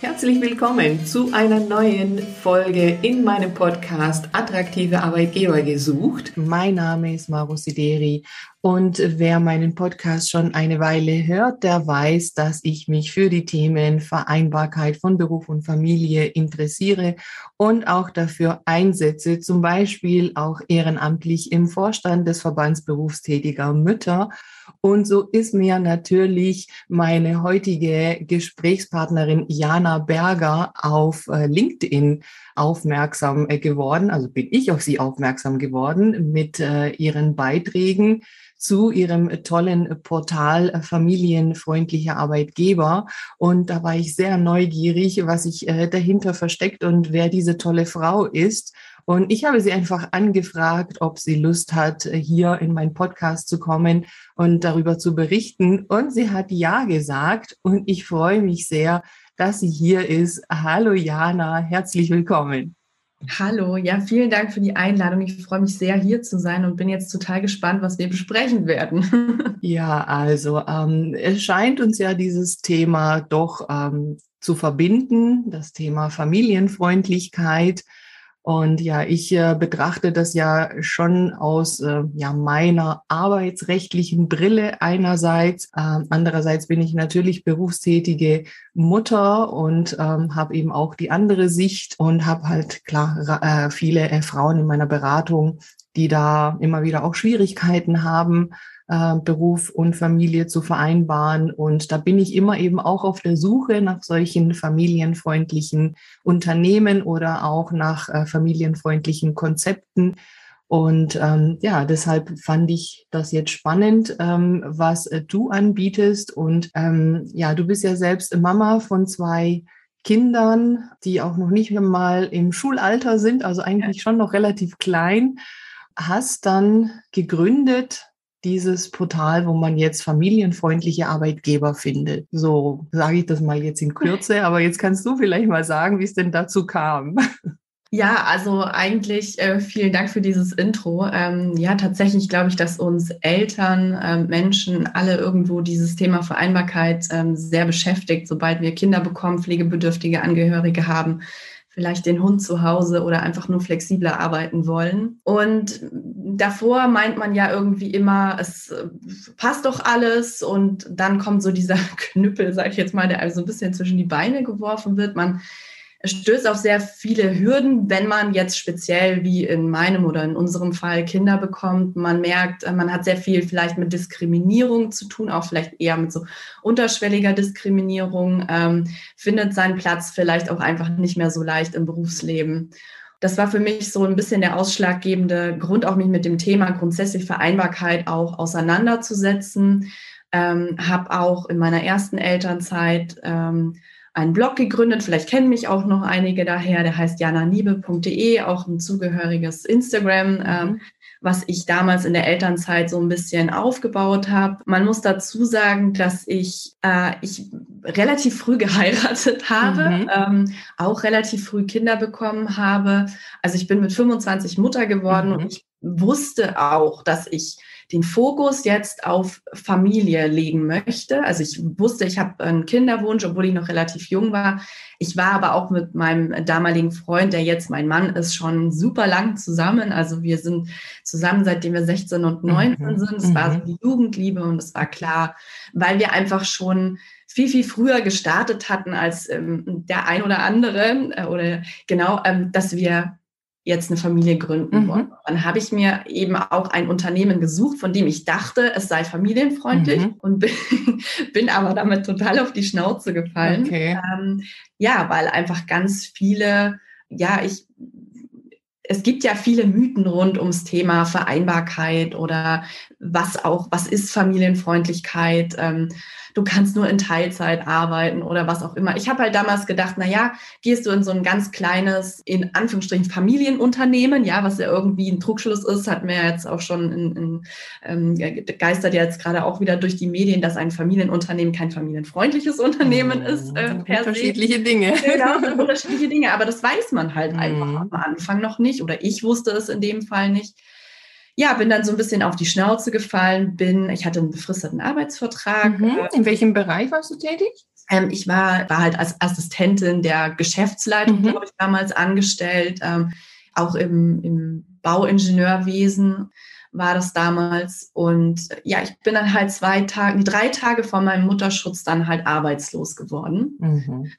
Herzlich willkommen zu einer neuen Folge in meinem Podcast Attraktive Arbeitgeber gesucht. Mein Name ist Maro Sideri und wer meinen Podcast schon eine Weile hört, der weiß, dass ich mich für die Themen Vereinbarkeit von Beruf und Familie interessiere und auch dafür einsetze, zum Beispiel auch ehrenamtlich im Vorstand des Verbands berufstätiger Mütter und so ist mir natürlich meine heutige Gesprächspartnerin Jana Berger auf äh, LinkedIn aufmerksam äh, geworden. Also bin ich auf sie aufmerksam geworden mit äh, ihren Beiträgen zu ihrem tollen Portal familienfreundlicher Arbeitgeber. Und da war ich sehr neugierig, was sich dahinter versteckt und wer diese tolle Frau ist. Und ich habe sie einfach angefragt, ob sie Lust hat, hier in meinen Podcast zu kommen und darüber zu berichten. Und sie hat ja gesagt. Und ich freue mich sehr, dass sie hier ist. Hallo Jana, herzlich willkommen. Hallo, ja, vielen Dank für die Einladung. Ich freue mich sehr, hier zu sein und bin jetzt total gespannt, was wir besprechen werden. ja, also ähm, es scheint uns ja dieses Thema doch ähm, zu verbinden, das Thema Familienfreundlichkeit. Und ja, ich äh, betrachte das ja schon aus äh, ja, meiner arbeitsrechtlichen Brille einerseits. Äh, andererseits bin ich natürlich berufstätige Mutter und ähm, habe eben auch die andere Sicht und habe halt klar äh, viele äh, Frauen in meiner Beratung, die da immer wieder auch Schwierigkeiten haben, äh, Beruf und Familie zu vereinbaren. Und da bin ich immer eben auch auf der Suche nach solchen familienfreundlichen Unternehmen oder auch nach äh, familienfreundlichen Konzepten. Und ähm, ja, deshalb fand ich das jetzt spannend, ähm, was äh, du anbietest. Und ähm, ja, du bist ja selbst Mama von zwei Kindern, die auch noch nicht mal im Schulalter sind, also eigentlich schon noch relativ klein. Hast dann gegründet dieses Portal, wo man jetzt familienfreundliche Arbeitgeber findet. So sage ich das mal jetzt in Kürze, aber jetzt kannst du vielleicht mal sagen, wie es denn dazu kam. Ja, also eigentlich äh, vielen Dank für dieses Intro. Ähm, ja, tatsächlich glaube ich, dass uns Eltern, äh, Menschen alle irgendwo dieses Thema Vereinbarkeit ähm, sehr beschäftigt, sobald wir Kinder bekommen, pflegebedürftige Angehörige haben vielleicht den Hund zu Hause oder einfach nur flexibler arbeiten wollen. Und davor meint man ja irgendwie immer, es äh, passt doch alles und dann kommt so dieser Knüppel, sag ich jetzt mal, der also ein bisschen zwischen die Beine geworfen wird. Man stößt auf sehr viele Hürden, wenn man jetzt speziell wie in meinem oder in unserem Fall Kinder bekommt. Man merkt, äh, man hat sehr viel vielleicht mit Diskriminierung zu tun, auch vielleicht eher mit so unterschwelliger Diskriminierung, ähm, findet seinen Platz vielleicht auch einfach nicht mehr so leicht im Berufsleben. Das war für mich so ein bisschen der ausschlaggebende Grund, auch mich mit dem Thema grundsätzlich Vereinbarkeit auch auseinanderzusetzen. Ähm, habe auch in meiner ersten Elternzeit ähm, einen Blog gegründet. Vielleicht kennen mich auch noch einige daher. Der heißt jananiebe.de, auch ein zugehöriges Instagram, mhm. ähm, was ich damals in der Elternzeit so ein bisschen aufgebaut habe. Man muss dazu sagen, dass ich, äh, ich relativ früh geheiratet habe, mhm. ähm, auch relativ früh Kinder bekommen habe. Also ich bin mit 25 Mutter geworden mhm. und ich wusste auch, dass ich den Fokus jetzt auf Familie legen möchte. Also ich wusste, ich habe einen Kinderwunsch, obwohl ich noch relativ jung war. Ich war aber auch mit meinem damaligen Freund, der jetzt mein Mann ist, schon super lang zusammen. Also wir sind zusammen, seitdem wir 16 und 19 mhm. sind. Es war so mhm. die Jugendliebe und es war klar, weil wir einfach schon viel, viel früher gestartet hatten als ähm, der ein oder andere äh, oder genau, ähm, dass wir jetzt eine Familie gründen mhm. wollen. Dann habe ich mir eben auch ein Unternehmen gesucht, von dem ich dachte, es sei familienfreundlich mhm. und bin, bin, aber damit total auf die Schnauze gefallen. Okay. Ähm, ja, weil einfach ganz viele, ja, ich, es gibt ja viele Mythen rund ums Thema Vereinbarkeit oder was auch, was ist Familienfreundlichkeit? Ähm, du kannst nur in Teilzeit arbeiten oder was auch immer. Ich habe halt damals gedacht, na ja, gehst du in so ein ganz kleines, in Anführungsstrichen Familienunternehmen, ja, was ja irgendwie ein Trugschluss ist, wir ja jetzt auch schon in, in ähm, geistert ja jetzt gerade auch wieder durch die Medien, dass ein Familienunternehmen kein familienfreundliches Unternehmen mhm. ist. Äh, unterschiedliche se. Dinge. Genau, unterschiedliche Dinge, aber das weiß man halt mhm. einfach am Anfang noch nicht oder ich wusste es in dem Fall nicht ja, bin dann so ein bisschen auf die Schnauze gefallen, bin, ich hatte einen befristeten Arbeitsvertrag. Mhm. In welchem Bereich warst du tätig? Ähm, ich war, war halt als Assistentin der Geschäftsleitung, mhm. glaube ich, damals angestellt, ähm, auch im, im Bauingenieurwesen war das damals. Und ja, ich bin dann halt zwei Tage, drei Tage vor meinem Mutterschutz dann halt arbeitslos geworden. Mhm.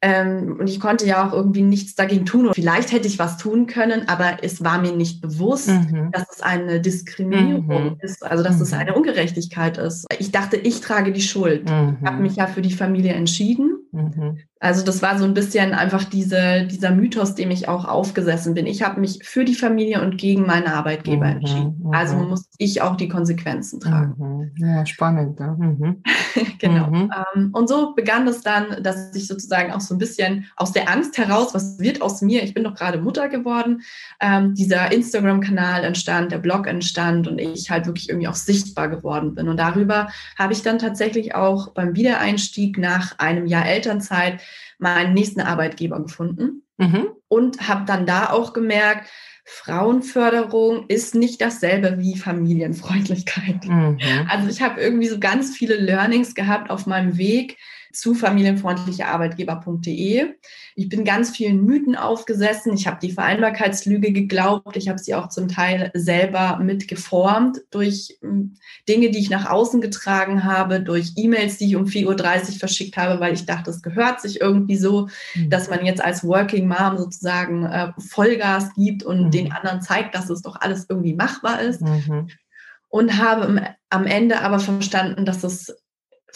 Ähm, und ich konnte ja auch irgendwie nichts dagegen tun. Und vielleicht hätte ich was tun können, aber es war mir nicht bewusst, mhm. dass es eine Diskriminierung mhm. ist, also dass mhm. es eine Ungerechtigkeit ist. Ich dachte, ich trage die Schuld. Ich habe mhm. mich ja für die Familie entschieden. Also das war so ein bisschen einfach diese, dieser Mythos, dem ich auch aufgesessen bin. Ich habe mich für die Familie und gegen meine Arbeitgeber mhm, entschieden. Mhm. Also muss ich auch die Konsequenzen tragen. Mhm. Ja, spannend. Ja. Mhm. genau. Mhm. Ähm, und so begann es dann, dass ich sozusagen auch so ein bisschen aus der Angst heraus, was wird aus mir? Ich bin doch gerade Mutter geworden. Ähm, dieser Instagram-Kanal entstand, der Blog entstand und ich halt wirklich irgendwie auch sichtbar geworden bin. Und darüber habe ich dann tatsächlich auch beim Wiedereinstieg nach einem Jahr Elternzeit meinen nächsten Arbeitgeber gefunden mhm. und habe dann da auch gemerkt, Frauenförderung ist nicht dasselbe wie Familienfreundlichkeit. Mhm. Also ich habe irgendwie so ganz viele Learnings gehabt auf meinem Weg, zu familienfreundlichearbeitgeber.de. Ich bin ganz vielen Mythen aufgesessen. Ich habe die Vereinbarkeitslüge geglaubt. Ich habe sie auch zum Teil selber mitgeformt durch hm, Dinge, die ich nach außen getragen habe, durch E-Mails, die ich um 4.30 Uhr verschickt habe, weil ich dachte, es gehört sich irgendwie so, mhm. dass man jetzt als Working Mom sozusagen äh, Vollgas gibt und mhm. den anderen zeigt, dass es doch alles irgendwie machbar ist. Mhm. Und habe am Ende aber verstanden, dass es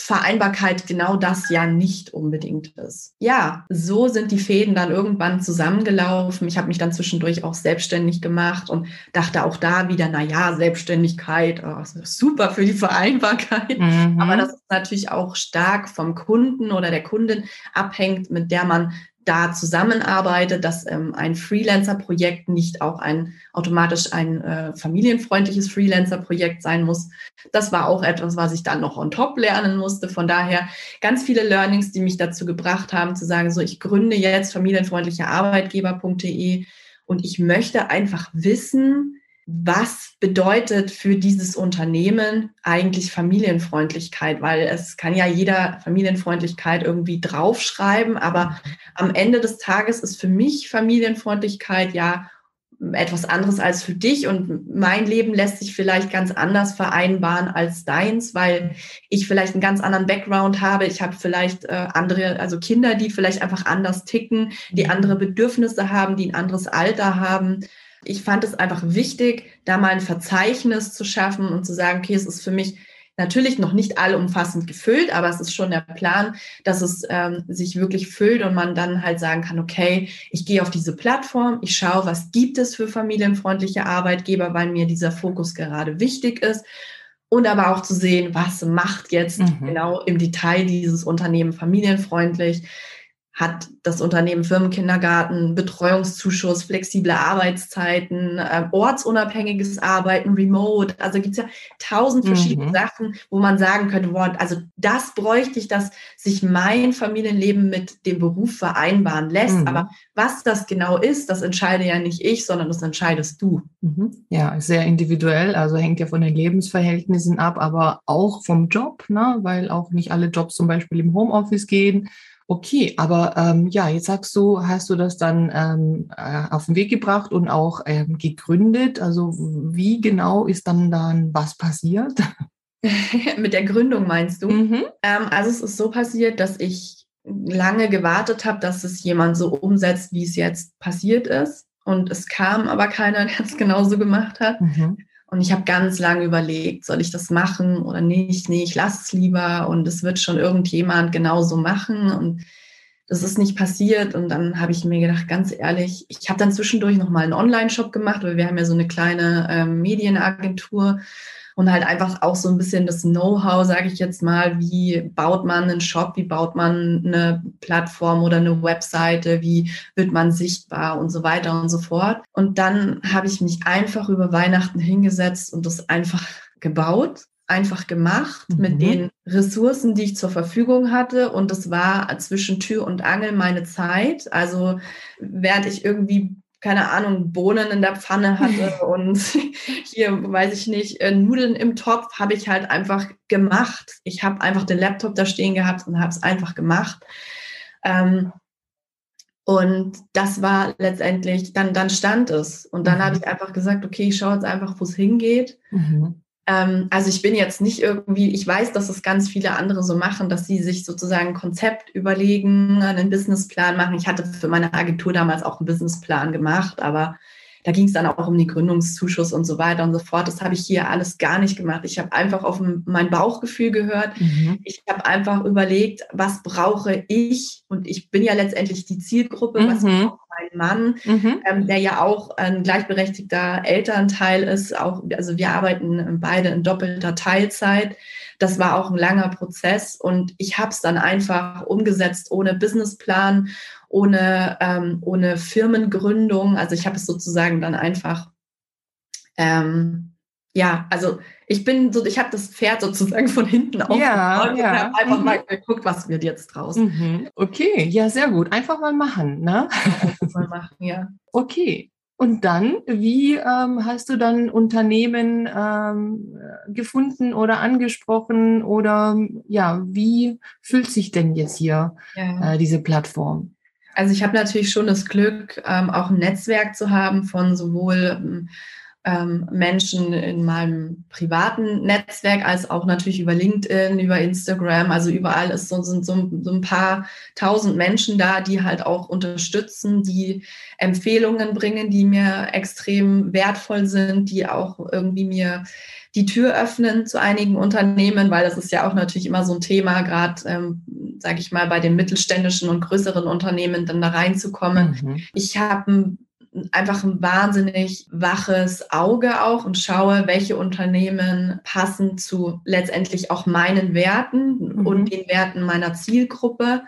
Vereinbarkeit genau das ja nicht unbedingt ist. Ja, so sind die Fäden dann irgendwann zusammengelaufen. Ich habe mich dann zwischendurch auch selbstständig gemacht und dachte auch da wieder, na ja, Selbstständigkeit, oh, super für die Vereinbarkeit. Mhm. Aber das ist natürlich auch stark vom Kunden oder der Kundin abhängt, mit der man da zusammenarbeitet, dass ähm, ein Freelancer-Projekt nicht auch ein automatisch ein äh, familienfreundliches Freelancer-Projekt sein muss. Das war auch etwas, was ich dann noch on top lernen musste. Von daher ganz viele Learnings, die mich dazu gebracht haben, zu sagen, so ich gründe jetzt familienfreundliche Arbeitgeber.de und ich möchte einfach wissen, was bedeutet für dieses Unternehmen eigentlich Familienfreundlichkeit? Weil es kann ja jeder Familienfreundlichkeit irgendwie draufschreiben, aber am Ende des Tages ist für mich Familienfreundlichkeit ja etwas anderes als für dich und mein Leben lässt sich vielleicht ganz anders vereinbaren als deins, weil ich vielleicht einen ganz anderen Background habe. Ich habe vielleicht äh, andere, also Kinder, die vielleicht einfach anders ticken, die andere Bedürfnisse haben, die ein anderes Alter haben. Ich fand es einfach wichtig, da mal ein Verzeichnis zu schaffen und zu sagen, okay, es ist für mich natürlich noch nicht allumfassend gefüllt, aber es ist schon der Plan, dass es ähm, sich wirklich füllt und man dann halt sagen kann, okay, ich gehe auf diese Plattform, ich schaue, was gibt es für familienfreundliche Arbeitgeber, weil mir dieser Fokus gerade wichtig ist. Und aber auch zu sehen, was macht jetzt mhm. genau im Detail dieses Unternehmen familienfreundlich hat das Unternehmen Firmenkindergarten, Betreuungszuschuss, flexible Arbeitszeiten, äh, ortsunabhängiges Arbeiten, Remote. Also gibt es ja tausend verschiedene mhm. Sachen, wo man sagen könnte, wow, also das bräuchte ich, dass sich mein Familienleben mit dem Beruf vereinbaren lässt. Mhm. Aber was das genau ist, das entscheide ja nicht ich, sondern das entscheidest du. Mhm. Ja, sehr individuell, also hängt ja von den Lebensverhältnissen ab, aber auch vom Job, ne? weil auch nicht alle Jobs zum Beispiel im Homeoffice gehen. Okay, aber ähm, ja, jetzt sagst du, hast du das dann ähm, äh, auf den Weg gebracht und auch ähm, gegründet. Also wie genau ist dann dann was passiert? Mit der Gründung meinst du? Mhm. Ähm, also es ist so passiert, dass ich lange gewartet habe, dass es jemand so umsetzt, wie es jetzt passiert ist. Und es kam aber keiner, der es genauso gemacht hat. Mhm. Und ich habe ganz lange überlegt, soll ich das machen oder nicht? Nee, ich lasse es lieber und es wird schon irgendjemand genauso machen. Und das ist nicht passiert. Und dann habe ich mir gedacht, ganz ehrlich, ich habe dann zwischendurch nochmal einen Online-Shop gemacht, weil wir haben ja so eine kleine ähm, Medienagentur und halt einfach auch so ein bisschen das Know-how, sage ich jetzt mal, wie baut man einen Shop, wie baut man eine Plattform oder eine Webseite, wie wird man sichtbar und so weiter und so fort. Und dann habe ich mich einfach über Weihnachten hingesetzt und das einfach gebaut einfach gemacht mhm. mit den Ressourcen, die ich zur Verfügung hatte. Und das war zwischen Tür und Angel meine Zeit. Also während ich irgendwie keine Ahnung, Bohnen in der Pfanne hatte und hier, weiß ich nicht, äh, Nudeln im Topf, habe ich halt einfach gemacht. Ich habe einfach den Laptop da stehen gehabt und habe es einfach gemacht. Ähm, und das war letztendlich, dann, dann stand es. Und dann mhm. habe ich einfach gesagt, okay, ich schaue jetzt einfach, wo es hingeht. Mhm. Ähm, also ich bin jetzt nicht irgendwie, ich weiß, dass es ganz viele andere so machen, dass sie sich sozusagen ein Konzept überlegen, einen Businessplan machen. Ich hatte für meine Agentur damals auch einen Businessplan gemacht, aber da ging es dann auch um den Gründungszuschuss und so weiter und so fort. Das habe ich hier alles gar nicht gemacht. Ich habe einfach auf mein Bauchgefühl gehört. Mhm. Ich habe einfach überlegt, was brauche ich? Und ich bin ja letztendlich die Zielgruppe, mhm. was braucht mein Mann, mhm. ähm, der ja auch ein gleichberechtigter Elternteil ist. Auch, also wir arbeiten beide in doppelter Teilzeit. Das war auch ein langer Prozess und ich habe es dann einfach umgesetzt ohne Businessplan ohne, ähm, ohne Firmengründung. Also ich habe es sozusagen dann einfach, ähm, ja, also ich bin so, ich habe das Pferd sozusagen von hinten aufgebaut ja, und ja. habe einfach mhm. mal geguckt, was wird jetzt draus. Mhm. Okay, ja, sehr gut. Einfach mal machen, ne? Einfach mal machen, ja. Okay. Und dann, wie ähm, hast du dann Unternehmen ähm, gefunden oder angesprochen oder ja, wie fühlt sich denn jetzt hier ja. äh, diese Plattform? Also ich habe natürlich schon das Glück, ähm, auch ein Netzwerk zu haben von sowohl ähm, Menschen in meinem privaten Netzwerk als auch natürlich über LinkedIn, über Instagram. Also überall ist so, sind so, so ein paar tausend Menschen da, die halt auch unterstützen, die Empfehlungen bringen, die mir extrem wertvoll sind, die auch irgendwie mir die Tür öffnen zu einigen Unternehmen, weil das ist ja auch natürlich immer so ein Thema, gerade, ähm, sage ich mal, bei den mittelständischen und größeren Unternehmen dann da reinzukommen. Mhm. Ich habe einfach ein wahnsinnig waches Auge auch und schaue, welche Unternehmen passen zu letztendlich auch meinen Werten mhm. und den Werten meiner Zielgruppe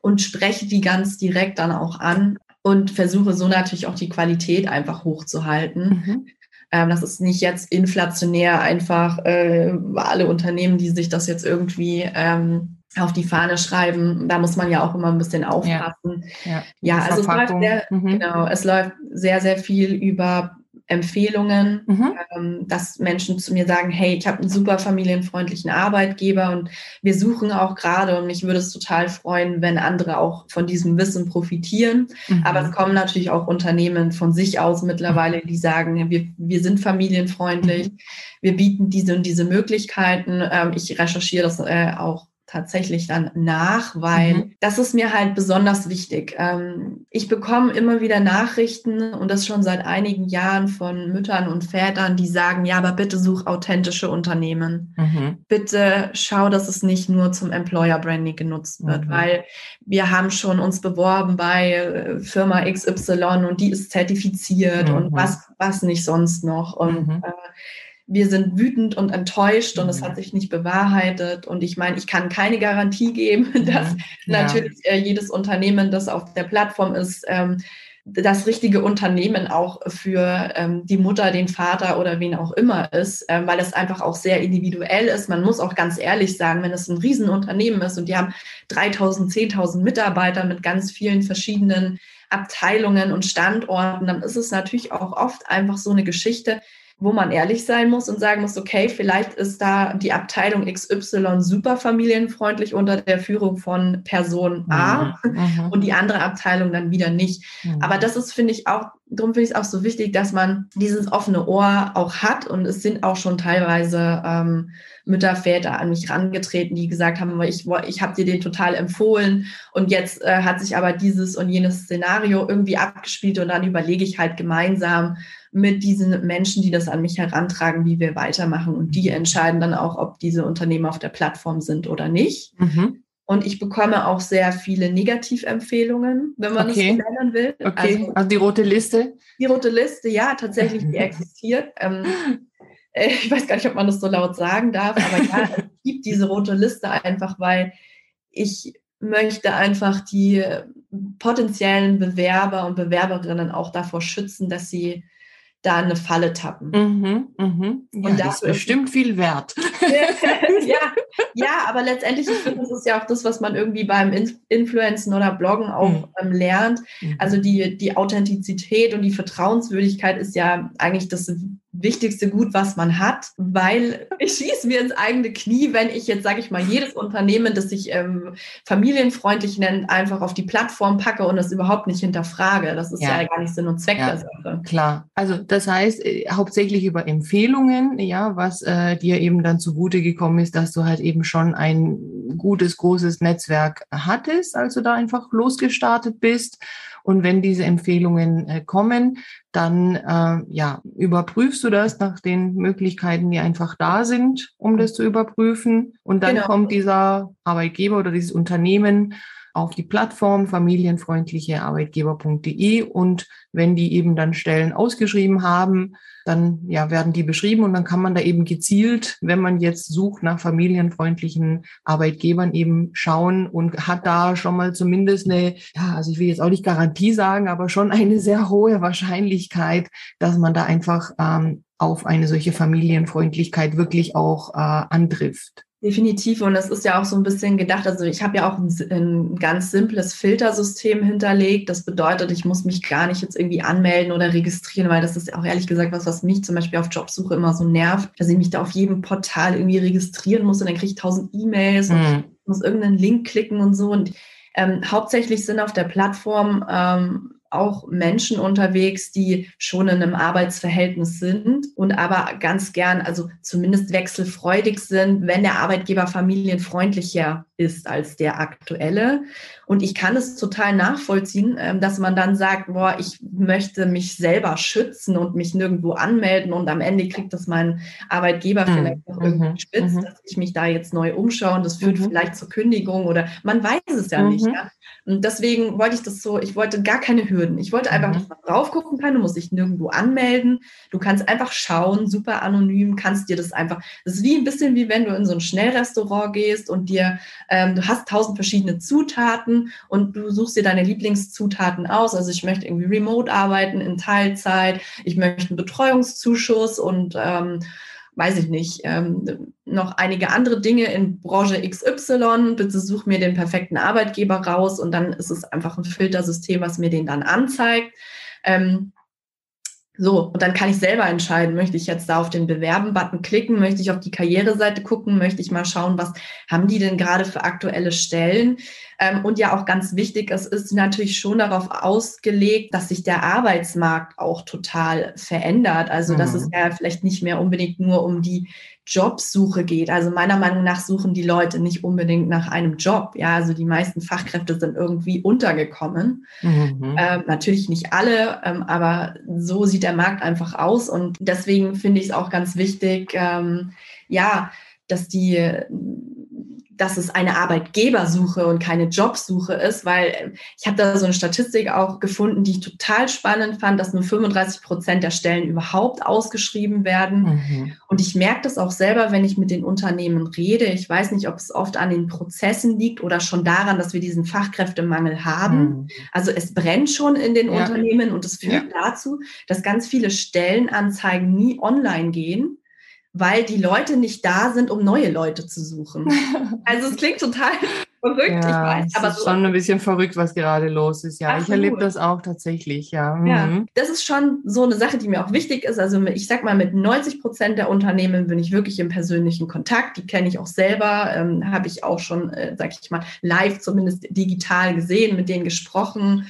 und spreche die ganz direkt dann auch an und versuche so natürlich auch die Qualität einfach hochzuhalten. Mhm. Ähm, das ist nicht jetzt inflationär einfach äh, alle Unternehmen, die sich das jetzt irgendwie ähm, auf die Fahne schreiben. Da muss man ja auch immer ein bisschen aufpassen. Ja, ja. ja also es läuft, sehr, mhm. genau, es läuft sehr, sehr viel über Empfehlungen, mhm. ähm, dass Menschen zu mir sagen, hey, ich habe einen super familienfreundlichen Arbeitgeber und wir suchen auch gerade und mich würde es total freuen, wenn andere auch von diesem Wissen profitieren. Mhm. Aber es kommen natürlich auch Unternehmen von sich aus mittlerweile, die sagen, wir, wir sind familienfreundlich, mhm. wir bieten diese und diese Möglichkeiten. Ähm, ich recherchiere das äh, auch tatsächlich dann nach, weil mhm. das ist mir halt besonders wichtig. Ähm, ich bekomme immer wieder Nachrichten und das schon seit einigen Jahren von Müttern und Vätern, die sagen, ja, aber bitte such authentische Unternehmen. Mhm. Bitte schau, dass es nicht nur zum Employer Branding genutzt wird, mhm. weil wir haben schon uns beworben bei äh, Firma XY und die ist zertifiziert und mhm. was, was nicht sonst noch. Und mhm. äh, wir sind wütend und enttäuscht und es mhm. hat sich nicht bewahrheitet. Und ich meine, ich kann keine Garantie geben, dass ja. natürlich äh, jedes Unternehmen, das auf der Plattform ist, ähm, das richtige Unternehmen auch für ähm, die Mutter, den Vater oder wen auch immer ist, ähm, weil es einfach auch sehr individuell ist. Man muss auch ganz ehrlich sagen, wenn es ein Riesenunternehmen ist und die haben 3000, 10.000 Mitarbeiter mit ganz vielen verschiedenen Abteilungen und Standorten, dann ist es natürlich auch oft einfach so eine Geschichte, wo man ehrlich sein muss und sagen muss, okay, vielleicht ist da die Abteilung XY super familienfreundlich unter der Führung von Person A mhm. mhm. und die andere Abteilung dann wieder nicht. Mhm. Aber das ist, finde ich, auch, darum finde ich es auch so wichtig, dass man dieses offene Ohr auch hat und es sind auch schon teilweise ähm, Mütter, Väter an mich rangetreten, die gesagt haben, ich, ich habe dir den total empfohlen und jetzt äh, hat sich aber dieses und jenes Szenario irgendwie abgespielt und dann überlege ich halt gemeinsam, mit diesen Menschen, die das an mich herantragen, wie wir weitermachen. Und die entscheiden dann auch, ob diese Unternehmen auf der Plattform sind oder nicht. Mhm. Und ich bekomme auch sehr viele Negativempfehlungen, wenn man okay. es so nennen will. Okay, also, also, die rote Liste? Die rote Liste, ja, tatsächlich, die existiert. Ähm, äh, ich weiß gar nicht, ob man das so laut sagen darf, aber ja, es gibt diese rote Liste einfach, weil ich möchte einfach die potenziellen Bewerber und Bewerberinnen auch davor schützen, dass sie da eine Falle tappen. Mhm, mhm. Ja, und das ist bestimmt viel wert. ja, ja, aber letztendlich, ich finde, das ist ja auch das, was man irgendwie beim Influencen oder Bloggen auch mhm. ähm, lernt. Mhm. Also die, die Authentizität und die Vertrauenswürdigkeit ist ja eigentlich das wichtigste Gut, was man hat, weil ich schieße mir ins eigene Knie, wenn ich jetzt, sage ich mal, jedes Unternehmen, das sich ähm, familienfreundlich nennt, einfach auf die Plattform packe und das überhaupt nicht hinterfrage. Das ist ja, ja gar nicht Sinn und Zweck ja, der Sache. Klar. Also das heißt äh, hauptsächlich über Empfehlungen, ja, was äh, dir eben dann zugute gekommen ist, dass du halt eben schon ein gutes, großes Netzwerk hattest, als du da einfach losgestartet bist. Und wenn diese Empfehlungen äh, kommen, dann äh, ja, überprüfst du das nach den Möglichkeiten, die einfach da sind, um das zu überprüfen. Und dann genau. kommt dieser Arbeitgeber oder dieses Unternehmen auf die Plattform familienfreundlichearbeitgeber.de und wenn die eben dann Stellen ausgeschrieben haben, dann ja, werden die beschrieben und dann kann man da eben gezielt, wenn man jetzt sucht nach familienfreundlichen Arbeitgebern, eben schauen und hat da schon mal zumindest eine, ja, also ich will jetzt auch nicht Garantie sagen, aber schon eine sehr hohe Wahrscheinlichkeit, dass man da einfach ähm, auf eine solche Familienfreundlichkeit wirklich auch äh, antrifft. Definitiv. Und das ist ja auch so ein bisschen gedacht. Also ich habe ja auch ein, ein, ganz simples Filtersystem hinterlegt. Das bedeutet, ich muss mich gar nicht jetzt irgendwie anmelden oder registrieren, weil das ist auch ehrlich gesagt was, was mich zum Beispiel auf Jobsuche immer so nervt, dass ich mich da auf jedem Portal irgendwie registrieren muss und dann kriege ich tausend E-Mails mhm. und muss irgendeinen Link klicken und so. Und ähm, hauptsächlich sind auf der Plattform ähm, auch Menschen unterwegs, die schon in einem Arbeitsverhältnis sind und aber ganz gern, also zumindest wechselfreudig sind, wenn der Arbeitgeber familienfreundlicher ist als der aktuelle. Und ich kann es total nachvollziehen, ähm, dass man dann sagt, boah, ich möchte mich selber schützen und mich nirgendwo anmelden und am Ende kriegt das mein Arbeitgeber mhm. vielleicht noch irgendwie mhm. spitz, mhm. dass ich mich da jetzt neu umschaue und das führt mhm. vielleicht zur Kündigung oder man weiß es ja nicht. Mhm. Ja? Und deswegen wollte ich das so, ich wollte gar keine Hürden. Ich wollte einfach, dass man drauf gucken kann, du musst dich nirgendwo anmelden. Du kannst einfach schauen, super anonym, kannst dir das einfach, das ist wie ein bisschen wie wenn du in so ein Schnellrestaurant gehst und dir ähm, du hast tausend verschiedene Zutaten und du suchst dir deine Lieblingszutaten aus. Also ich möchte irgendwie remote arbeiten in Teilzeit, ich möchte einen Betreuungszuschuss und ähm, weiß ich nicht, ähm, noch einige andere Dinge in Branche XY. Bitte such mir den perfekten Arbeitgeber raus und dann ist es einfach ein Filtersystem, was mir den dann anzeigt. Ähm, so, und dann kann ich selber entscheiden, möchte ich jetzt da auf den Bewerben-Button klicken, möchte ich auf die Karriereseite gucken, möchte ich mal schauen, was haben die denn gerade für aktuelle Stellen. Ähm, und ja auch ganz wichtig, es ist natürlich schon darauf ausgelegt, dass sich der Arbeitsmarkt auch total verändert. Also, dass es mhm. ja vielleicht nicht mehr unbedingt nur um die Jobsuche geht. Also meiner Meinung nach suchen die Leute nicht unbedingt nach einem Job. Ja, also die meisten Fachkräfte sind irgendwie untergekommen. Mhm. Ähm, natürlich nicht alle, ähm, aber so sieht der Markt einfach aus. Und deswegen finde ich es auch ganz wichtig, ähm, ja, dass die dass es eine Arbeitgebersuche und keine Jobsuche ist, weil äh, ich habe da so eine Statistik auch gefunden, die ich total spannend fand, dass nur 35 Prozent der Stellen überhaupt ausgeschrieben werden. Mhm. Und ich merke das auch selber, wenn ich mit den Unternehmen rede. Ich weiß nicht, ob es oft an den Prozessen liegt oder schon daran, dass wir diesen Fachkräftemangel haben. Mhm. Also es brennt schon in den ja. Unternehmen und es führt ja. dazu, dass ganz viele Stellenanzeigen nie online gehen weil die Leute nicht da sind, um neue Leute zu suchen. Also es klingt total verrückt, ja, ich weiß. Aber es ist so schon ein bisschen verrückt, was gerade los ist. Ja, Absolut. ich erlebe das auch tatsächlich, ja. Mhm. ja. Das ist schon so eine Sache, die mir auch wichtig ist. Also ich sag mal, mit 90 Prozent der Unternehmen bin ich wirklich im persönlichen Kontakt. Die kenne ich auch selber, ähm, habe ich auch schon, äh, sag ich mal, live zumindest digital gesehen, mit denen gesprochen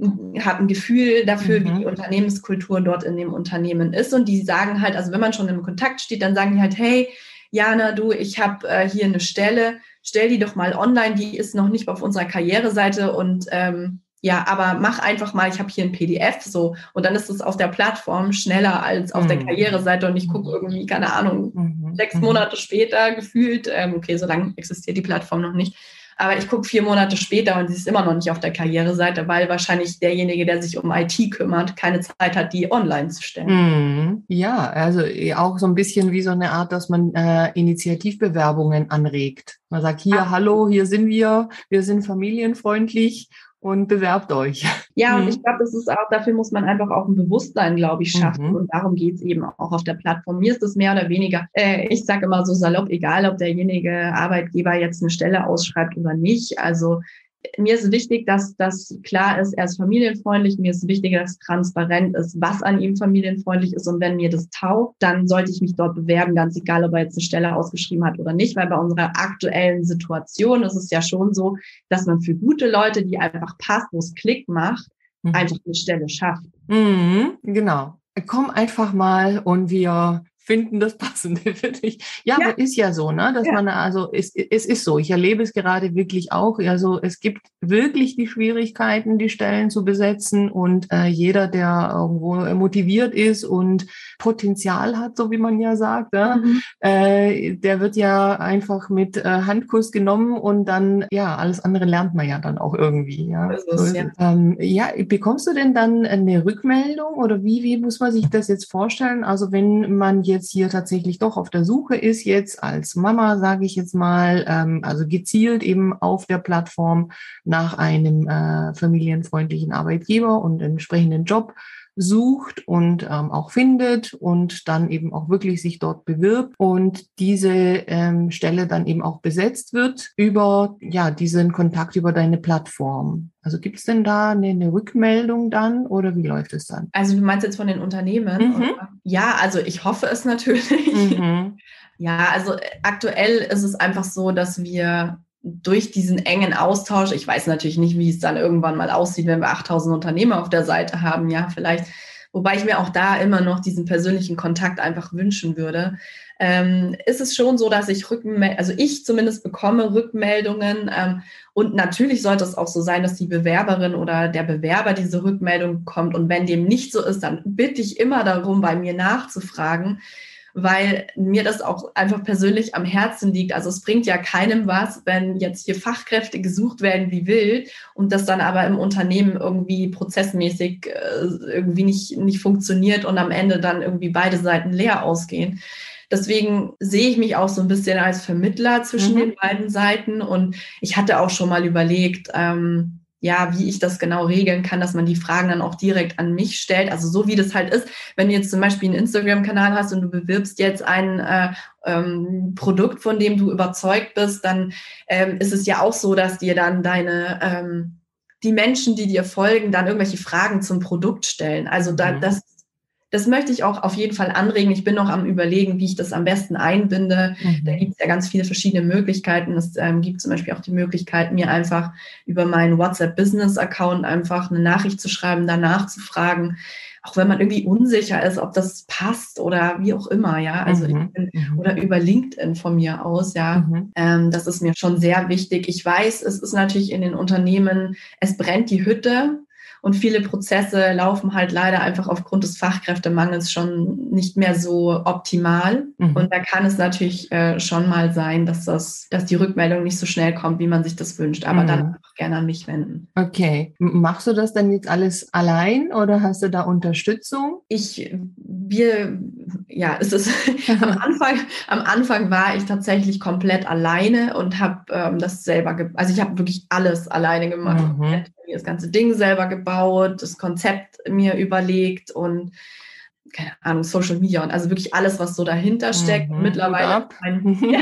habe ein Gefühl dafür, mhm. wie die Unternehmenskultur dort in dem Unternehmen ist. Und die sagen halt, also wenn man schon im Kontakt steht, dann sagen die halt, hey, Jana, du, ich habe äh, hier eine Stelle, stell die doch mal online, die ist noch nicht auf unserer Karriereseite und ähm, ja, aber mach einfach mal, ich habe hier ein PDF so und dann ist es auf der Plattform schneller als auf mhm. der Karriereseite und ich gucke irgendwie, keine Ahnung, mhm. sechs mhm. Monate später gefühlt, ähm, okay, so lange existiert die Plattform noch nicht, aber ich gucke vier Monate später und sie ist immer noch nicht auf der Karriereseite, weil wahrscheinlich derjenige, der sich um IT kümmert, keine Zeit hat, die online zu stellen. Mhm. Ja, also eh, auch so ein bisschen wie so eine Art, dass man äh, Initiativbewerbungen anregt. Man sagt hier, ah. hallo, hier sind wir, wir sind familienfreundlich und bewerbt euch. Ja, und mhm. ich glaube, das ist auch, dafür muss man einfach auch ein Bewusstsein, glaube ich, schaffen. Mhm. Und darum geht es eben auch auf der Plattform. Mir ist es mehr oder weniger, äh, ich sage immer so salopp, egal ob derjenige Arbeitgeber jetzt eine Stelle ausschreibt oder nicht. Also mir ist wichtig, dass das klar ist, er ist familienfreundlich. Mir ist wichtig, dass transparent ist, was an ihm familienfreundlich ist. Und wenn mir das taugt, dann sollte ich mich dort bewerben, ganz egal, ob er jetzt eine Stelle ausgeschrieben hat oder nicht. Weil bei unserer aktuellen Situation ist es ja schon so, dass man für gute Leute, die einfach passt, wo es Klick macht, mhm. einfach eine Stelle schafft. Mhm, genau. Komm einfach mal und wir finden das Passende für dich. Ja, ja. aber ist ja so, ne? Dass ja. man also es, es ist so. Ich erlebe es gerade wirklich auch. Also es gibt wirklich die Schwierigkeiten, die Stellen zu besetzen und äh, jeder, der irgendwo motiviert ist und Potenzial hat, so wie man ja sagt, ja, mhm. äh, der wird ja einfach mit äh, Handkuss genommen und dann ja alles andere lernt man ja dann auch irgendwie. Ja, so ja. Ähm, ja bekommst du denn dann eine Rückmeldung oder wie wie muss man sich das jetzt vorstellen? Also wenn man jetzt jetzt hier tatsächlich doch auf der Suche ist, jetzt als Mama, sage ich jetzt mal, ähm, also gezielt eben auf der Plattform nach einem äh, familienfreundlichen Arbeitgeber und entsprechenden Job sucht und ähm, auch findet und dann eben auch wirklich sich dort bewirbt und diese ähm, Stelle dann eben auch besetzt wird über ja diesen Kontakt über deine Plattform. Also gibt es denn da eine, eine, Rückmeldung dann oder wie läuft es dann? Also du meinst jetzt von den Unternehmen? Mhm. Ja, also ich hoffe es natürlich. Mhm. Ja, also aktuell ist es einfach so, dass wir durch diesen engen Austausch, ich weiß natürlich nicht, wie es dann irgendwann mal aussieht, wenn wir 8000 Unternehmer auf der Seite haben, ja, vielleicht, wobei ich mir auch da immer noch diesen persönlichen Kontakt einfach wünschen würde, ähm, ist es schon so, dass ich Rückmeldungen, also ich zumindest bekomme Rückmeldungen ähm, und natürlich sollte es auch so sein, dass die Bewerberin oder der Bewerber diese Rückmeldung bekommt und wenn dem nicht so ist, dann bitte ich immer darum, bei mir nachzufragen, weil mir das auch einfach persönlich am Herzen liegt. Also es bringt ja keinem was, wenn jetzt hier Fachkräfte gesucht werden wie wild und das dann aber im Unternehmen irgendwie prozessmäßig äh, irgendwie nicht, nicht funktioniert und am Ende dann irgendwie beide Seiten leer ausgehen. Deswegen sehe ich mich auch so ein bisschen als Vermittler zwischen mhm. den beiden Seiten und ich hatte auch schon mal überlegt, ähm, ja, wie ich das genau regeln kann, dass man die Fragen dann auch direkt an mich stellt. Also so wie das halt ist, wenn du jetzt zum Beispiel einen Instagram-Kanal hast und du bewirbst jetzt ein äh, ähm, Produkt, von dem du überzeugt bist, dann ähm, ist es ja auch so, dass dir dann deine ähm, die Menschen, die dir folgen, dann irgendwelche Fragen zum Produkt stellen. Also da, mhm. das das möchte ich auch auf jeden Fall anregen. Ich bin noch am Überlegen, wie ich das am besten einbinde. Mhm. Da gibt es ja ganz viele verschiedene Möglichkeiten. Es ähm, gibt zum Beispiel auch die Möglichkeit, mir einfach über meinen WhatsApp-Business-Account einfach eine Nachricht zu schreiben, danach zu fragen, auch wenn man irgendwie unsicher ist, ob das passt oder wie auch immer, ja. Also mhm. bin, mhm. oder über LinkedIn von mir aus, ja. Mhm. Ähm, das ist mir schon sehr wichtig. Ich weiß, es ist natürlich in den Unternehmen, es brennt die Hütte. Und viele Prozesse laufen halt leider einfach aufgrund des Fachkräftemangels schon nicht mehr so optimal. Mhm. Und da kann es natürlich äh, schon mal sein, dass das, dass die Rückmeldung nicht so schnell kommt, wie man sich das wünscht. Aber mhm. dann einfach gerne an mich wenden. Okay. Machst du das denn jetzt alles allein oder hast du da Unterstützung? Ich, wir, ja, es ist am Anfang, am Anfang war ich tatsächlich komplett alleine und habe ähm, das selber, also ich habe wirklich alles alleine gemacht. Mhm mir das ganze Ding selber gebaut, das Konzept mir überlegt und keine Ahnung, Social Media und also wirklich alles, was so dahinter steckt. Mhm, mittlerweile, mein, ja,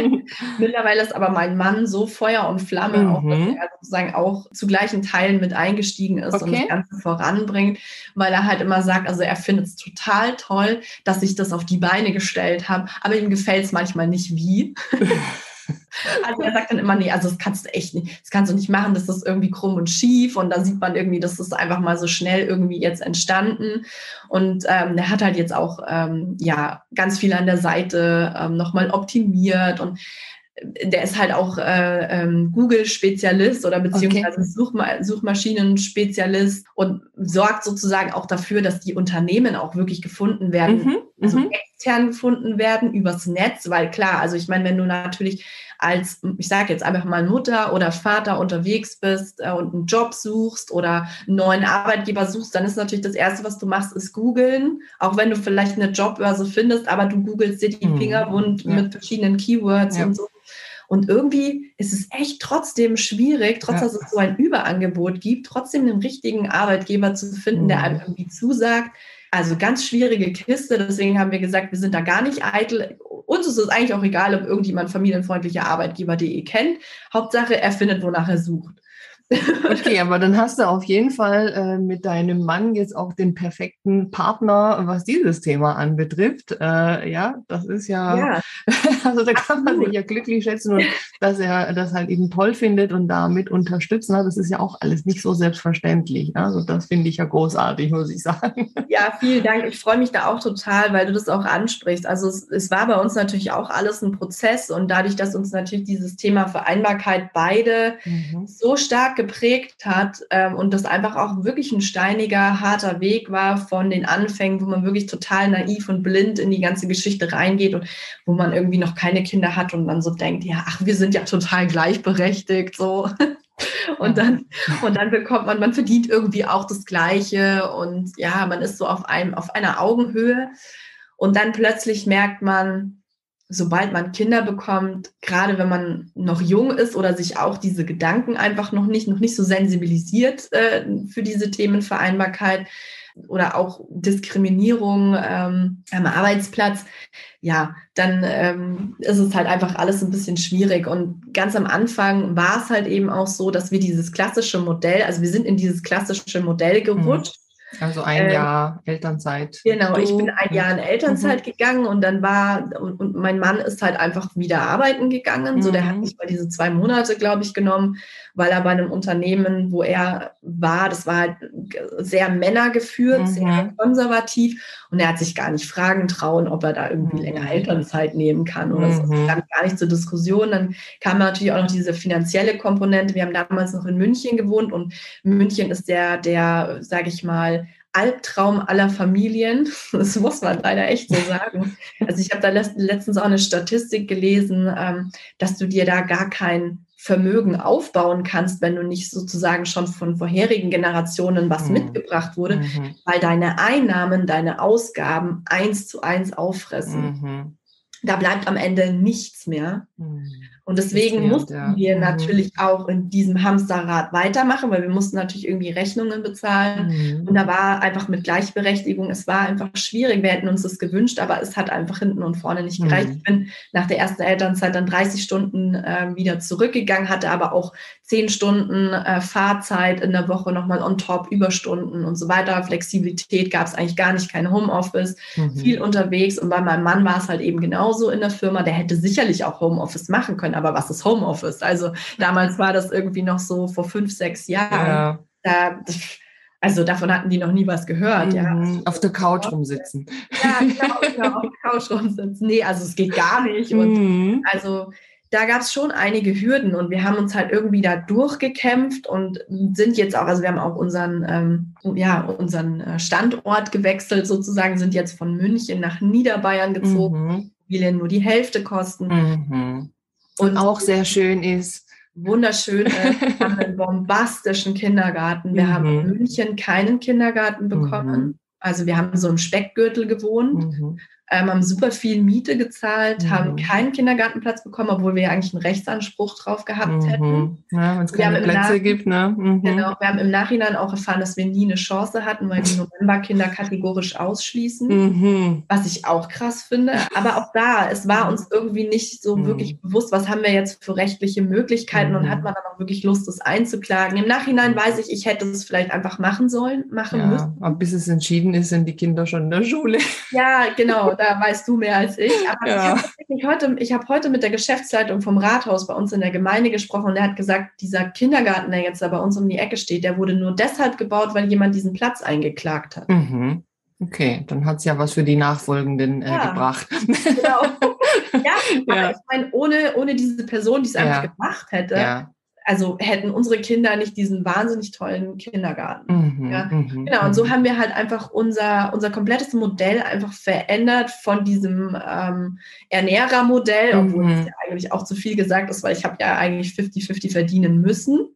mittlerweile ist aber mein Mann so Feuer und Flamme, mhm. auch, dass er sozusagen auch zu gleichen Teilen mit eingestiegen ist okay. und das Ganze voranbringt, weil er halt immer sagt, also er findet es total toll, dass ich das auf die Beine gestellt habe, aber ihm gefällt es manchmal nicht wie. Also er sagt dann immer, nee, also das kannst du echt nicht, das kannst du nicht machen, das ist irgendwie krumm und schief und da sieht man irgendwie, das ist einfach mal so schnell irgendwie jetzt entstanden und ähm, der hat halt jetzt auch, ähm, ja, ganz viel an der Seite ähm, nochmal optimiert und der ist halt auch äh, ähm, Google-Spezialist oder beziehungsweise okay. Suchma Suchmaschinen-Spezialist und sorgt sozusagen auch dafür, dass die Unternehmen auch wirklich gefunden werden, mhm, also mhm. extern gefunden werden übers Netz, weil klar, also ich meine, wenn du natürlich als, ich sage jetzt einfach mal Mutter oder Vater unterwegs bist äh, und einen Job suchst oder einen neuen Arbeitgeber suchst, dann ist natürlich das Erste, was du machst, ist googeln. Auch wenn du vielleicht eine Jobbörse findest, aber du googelst dir die mhm. Finger wund ja. mit verschiedenen Keywords ja. und so. Und irgendwie ist es echt trotzdem schwierig, trotz dass es so ein Überangebot gibt, trotzdem einen richtigen Arbeitgeber zu finden, mhm. der einem irgendwie zusagt. Also ganz schwierige Kiste. Deswegen haben wir gesagt, wir sind da gar nicht eitel. Uns ist es eigentlich auch egal, ob irgendjemand familienfreundliche Arbeitgeber.de kennt. Hauptsache, er findet, wonach er sucht. Okay, aber dann hast du auf jeden Fall äh, mit deinem Mann jetzt auch den perfekten Partner, was dieses Thema anbetrifft. Äh, ja, das ist ja, ja. also da kann man sich ja glücklich schätzen und dass er das halt eben toll findet und damit unterstützen. Das ist ja auch alles nicht so selbstverständlich. Also das finde ich ja großartig, muss ich sagen. Ja, vielen Dank. Ich freue mich da auch total, weil du das auch ansprichst. Also es, es war bei uns natürlich auch alles ein Prozess und dadurch, dass uns natürlich dieses Thema Vereinbarkeit beide mhm. so stark geprägt hat ähm, und das einfach auch wirklich ein steiniger, harter Weg war von den Anfängen, wo man wirklich total naiv und blind in die ganze Geschichte reingeht und wo man irgendwie noch keine Kinder hat und man so denkt, ja, ach, wir sind ja total gleichberechtigt, so. Und dann, und dann bekommt man, man verdient irgendwie auch das Gleiche und ja, man ist so auf einem, auf einer Augenhöhe. Und dann plötzlich merkt man, sobald man Kinder bekommt, gerade wenn man noch jung ist oder sich auch diese Gedanken einfach noch nicht, noch nicht so sensibilisiert äh, für diese Themenvereinbarkeit oder auch Diskriminierung ähm, am Arbeitsplatz, ja, dann ähm, ist es halt einfach alles ein bisschen schwierig. Und ganz am Anfang war es halt eben auch so, dass wir dieses klassische Modell, also wir sind in dieses klassische Modell mhm. gerutscht. Also ein ähm, Jahr Elternzeit. Genau, ich bin ein Jahr in Elternzeit mhm. gegangen und dann war, und, und, mein Mann ist halt einfach wieder arbeiten gegangen. Mhm. So, der hat nicht mhm. mal diese zwei Monate, glaube ich, genommen, weil er bei einem Unternehmen, wo er war, das war halt sehr männergeführt, mhm. sehr konservativ und er hat sich gar nicht fragen trauen, ob er da irgendwie mhm. länger Elternzeit nehmen kann oder so. Das kam gar nicht zur Diskussion. Dann kam natürlich auch noch diese finanzielle Komponente. Wir haben damals noch in München gewohnt und München ist der, der, sage ich mal, Albtraum aller Familien. Das muss man leider echt so sagen. Also ich habe da letztens auch eine Statistik gelesen, ähm, dass du dir da gar kein Vermögen aufbauen kannst, wenn du nicht sozusagen schon von vorherigen Generationen was mhm. mitgebracht wurde, mhm. weil deine Einnahmen, deine Ausgaben eins zu eins auffressen. Mhm. Da bleibt am Ende nichts mehr. Und deswegen mussten ja. wir mhm. natürlich auch in diesem Hamsterrad weitermachen, weil wir mussten natürlich irgendwie Rechnungen bezahlen. Mhm. Und da war einfach mit Gleichberechtigung, es war einfach schwierig. Wir hätten uns das gewünscht, aber es hat einfach hinten und vorne nicht gereicht. Mhm. Ich bin nach der ersten Elternzeit dann 30 Stunden äh, wieder zurückgegangen, hatte aber auch 10 Stunden äh, Fahrzeit in der Woche nochmal on top, Überstunden und so weiter. Flexibilität gab es eigentlich gar nicht, kein Homeoffice, mhm. viel unterwegs. Und bei meinem Mann war es halt eben genauso in der Firma. Der hätte sicherlich auch Homeoffice machen können aber was ist Homeoffice? Also damals war das irgendwie noch so vor fünf, sechs Jahren. Ja. Da, also davon hatten die noch nie was gehört. Mhm. Ja. Auf der Couch rumsitzen. Ja, genau, genau auf der Couch rumsitzen. Nee, also es geht gar nicht. Und mhm. also da gab es schon einige Hürden und wir haben uns halt irgendwie da durchgekämpft und sind jetzt auch, also wir haben auch unseren, ähm, ja, unseren äh, Standort gewechselt sozusagen, sind jetzt von München nach Niederbayern gezogen. Mhm. Immobilien nur die Hälfte kosten. Mhm. Und auch sehr schön ist. Wunderschön. Wir haben einen bombastischen Kindergarten. Wir mhm. haben in München keinen Kindergarten bekommen. Mhm. Also wir haben so im Speckgürtel gewohnt. Mhm ähm, haben super viel Miete gezahlt, mhm. haben keinen Kindergartenplatz bekommen, obwohl wir ja eigentlich einen Rechtsanspruch drauf gehabt mhm. hätten. Ja, wenn es keine Plätze gibt, ne? Mhm. Genau, wir haben im Nachhinein auch erfahren, dass wir nie eine Chance hatten, weil die Novemberkinder kategorisch ausschließen, mhm. was ich auch krass finde. Aber auch da, es war uns irgendwie nicht so mhm. wirklich bewusst, was haben wir jetzt für rechtliche Möglichkeiten und hat mhm. man dann auch wirklich Lust, das einzuklagen. Im Nachhinein weiß ich, ich hätte es vielleicht einfach machen sollen, machen ja, müssen. Aber bis es entschieden ist, sind die Kinder schon in der Schule. Ja, genau da weißt du mehr als ich. Aber ja. ich habe heute, hab heute mit der Geschäftsleitung vom Rathaus bei uns in der Gemeinde gesprochen und der hat gesagt, dieser Kindergarten, der jetzt da bei uns um die Ecke steht, der wurde nur deshalb gebaut, weil jemand diesen Platz eingeklagt hat. Mhm. Okay, dann hat es ja was für die Nachfolgenden äh, ja. gebracht. Genau. ja, aber ja. ich meine, ohne, ohne diese Person, die es einfach gemacht hätte, also hätten unsere Kinder nicht diesen wahnsinnig tollen Kindergarten. Mhm, ja? Mhm, genau, und so mhm. haben wir halt einfach unser, unser komplettes Modell einfach verändert von diesem ähm, Ernährermodell, obwohl es mhm. ja eigentlich auch zu viel gesagt ist, weil ich habe ja eigentlich 50-50 verdienen müssen.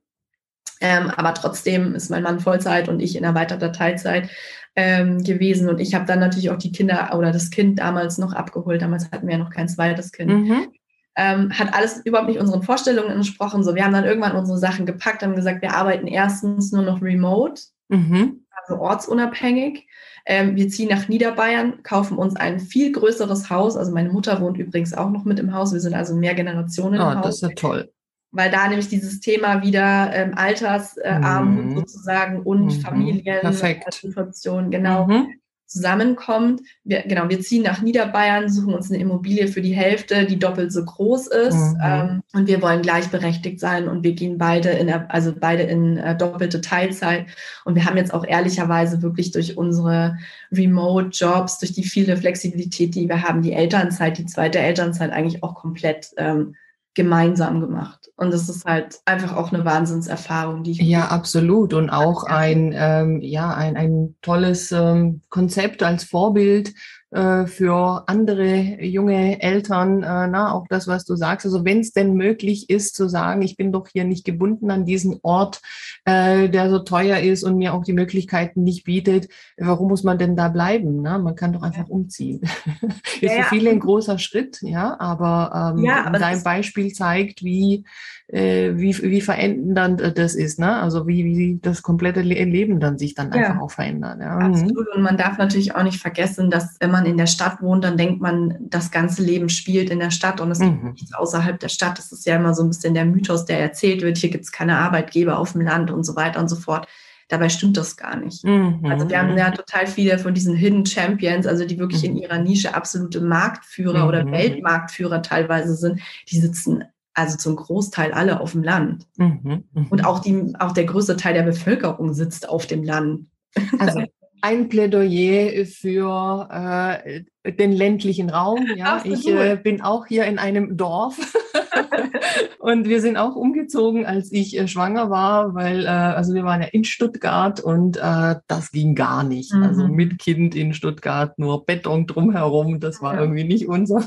Ähm, aber trotzdem ist mein Mann Vollzeit und ich in erweiterter Teilzeit ähm, gewesen. Und ich habe dann natürlich auch die Kinder oder das Kind damals noch abgeholt. Damals hatten wir ja noch kein zweites Kind. Mhm Ähm, hat alles überhaupt nicht unseren Vorstellungen entsprochen. So, wir haben dann irgendwann unsere Sachen gepackt, haben gesagt, wir arbeiten erstens nur noch remote, mhm. also ortsunabhängig. Ähm, wir ziehen nach Niederbayern, kaufen uns ein viel größeres Haus. Also meine Mutter wohnt übrigens auch noch mit im Haus. Wir sind also mehr Generationen oh, im Haus. Das ist ja toll. Weil da nämlich dieses Thema wieder ähm, Altersarmut äh, mhm. sozusagen und mhm. Familiensituation, genau. Mhm zusammenkommt. Wir, genau, wir ziehen nach Niederbayern, suchen uns eine Immobilie für die Hälfte, die doppelt so groß ist. Mhm. Ähm, und wir wollen gleichberechtigt sein und wir gehen beide in, also beide in äh, doppelte Teilzeit. Und wir haben jetzt auch ehrlicherweise wirklich durch unsere Remote-Jobs, durch die viele Flexibilität, die wir haben, die Elternzeit, die zweite Elternzeit eigentlich auch komplett ähm, gemeinsam gemacht. Und das ist halt einfach auch eine Wahnsinnserfahrung, die ich. Ja, absolut. Und auch ein, ähm, ja, ein, ein tolles ähm, Konzept als Vorbild äh, für andere junge Eltern, äh, na, auch das, was du sagst. Also wenn es denn möglich ist, zu sagen, ich bin doch hier nicht gebunden an diesen Ort, äh, der so teuer ist und mir auch die Möglichkeiten nicht bietet, warum muss man denn da bleiben? Ne? Man kann doch einfach umziehen. ist ja, für viele ein großer Schritt, ja, aber, ähm, ja, aber dein Beispiel zeigt, wie äh, wie, wie verändernd das ist, ne? Also wie, wie das komplette Leben dann sich dann einfach auch verändert. Ja. Mhm. Absolut. Und man darf natürlich auch nicht vergessen, dass wenn man in der Stadt wohnt, dann denkt man, das ganze Leben spielt in der Stadt und es gibt mhm. nichts außerhalb der Stadt. Das ist ja immer so ein bisschen der Mythos, der erzählt wird, hier gibt es keine Arbeitgeber auf dem Land und so weiter und so fort. Dabei stimmt das gar nicht. Mhm. Also wir haben ja total viele von diesen Hidden Champions, also die wirklich in mhm. ihrer Nische absolute Marktführer mhm. oder Weltmarktführer teilweise sind, die sitzen also zum Großteil alle auf dem Land. Mhm, mh. Und auch, die, auch der größte Teil der Bevölkerung sitzt auf dem Land. Also ein Plädoyer für äh, den ländlichen Raum. Ja, Absolut. ich äh, bin auch hier in einem Dorf und wir sind auch umgezogen, als ich äh, schwanger war, weil äh, also wir waren ja in Stuttgart und äh, das ging gar nicht. Also mhm. Also mit Kind in Stuttgart nur Beton drumherum, das war ja. irgendwie nicht unser.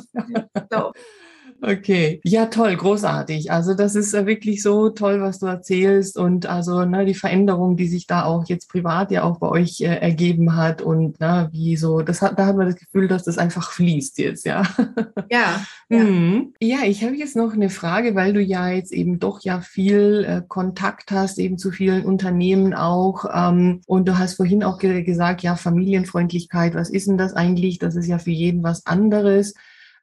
Ja, Okay, ja toll, großartig. Also das ist äh, wirklich so toll, was du erzählst und also ne, die Veränderung, die sich da auch jetzt privat ja auch bei euch äh, ergeben hat und ne, wie so, das hat, da hat man das Gefühl, dass das einfach fließt jetzt, ja. Ja. Ja, mhm. ja ich habe jetzt noch eine Frage, weil du ja jetzt eben doch ja viel äh, Kontakt hast, eben zu vielen Unternehmen auch ähm, und du hast vorhin auch ge gesagt, ja Familienfreundlichkeit, was ist denn das eigentlich? Das ist ja für jeden was anderes.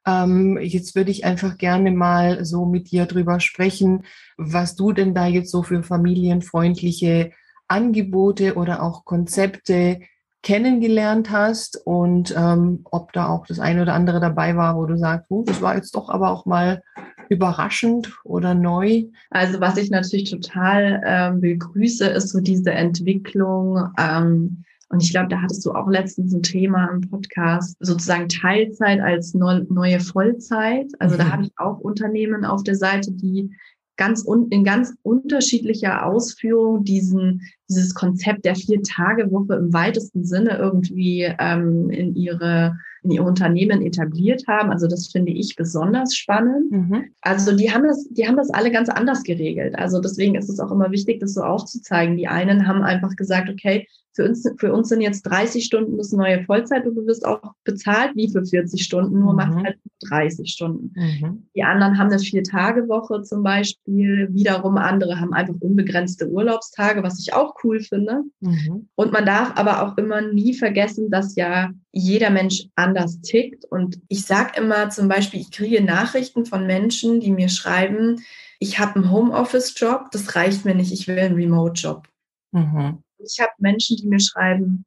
Ähm, jetzt würde ich einfach gerne mal so mit dir drüber sprechen, was du denn da jetzt so für familienfreundliche Angebote oder auch Konzepte kennengelernt hast und ähm, ob da auch das eine oder andere dabei war, wo du sagst, oh, das war jetzt doch aber auch mal überraschend oder neu? Also was ich natürlich total ähm, begrüße, ist so diese Entwicklung ähm, und ich glaube, da hattest du auch letztens ein Thema im Podcast, sozusagen Teilzeit als neue Vollzeit. Also mhm. da habe ich auch Unternehmen auf der Seite, die ganz un in ganz unterschiedlicher Ausführung diesen, dieses Konzept der Vier-Tage-Woche im weitesten Sinne irgendwie ähm, in ihre in ihr Unternehmen etabliert haben. Also das finde ich besonders spannend. Mhm. Also die haben das, die haben das alle ganz anders geregelt. Also deswegen ist es auch immer wichtig, das so aufzuzeigen. Die einen haben einfach gesagt, okay, für uns, für uns sind jetzt 30 Stunden das neue Vollzeit und du wirst auch bezahlt wie für 40 Stunden, nur mhm. macht halt 30 Stunden. Mhm. Die anderen haben eine Vier-Tage-Woche zum Beispiel. Wiederum andere haben einfach unbegrenzte Urlaubstage, was ich auch cool finde. Mhm. Und man darf aber auch immer nie vergessen, dass ja jeder Mensch anders tickt. Und ich sage immer zum Beispiel, ich kriege Nachrichten von Menschen, die mir schreiben, ich habe einen Homeoffice-Job, das reicht mir nicht, ich will einen Remote-Job. Mhm. Ich habe Menschen, die mir schreiben,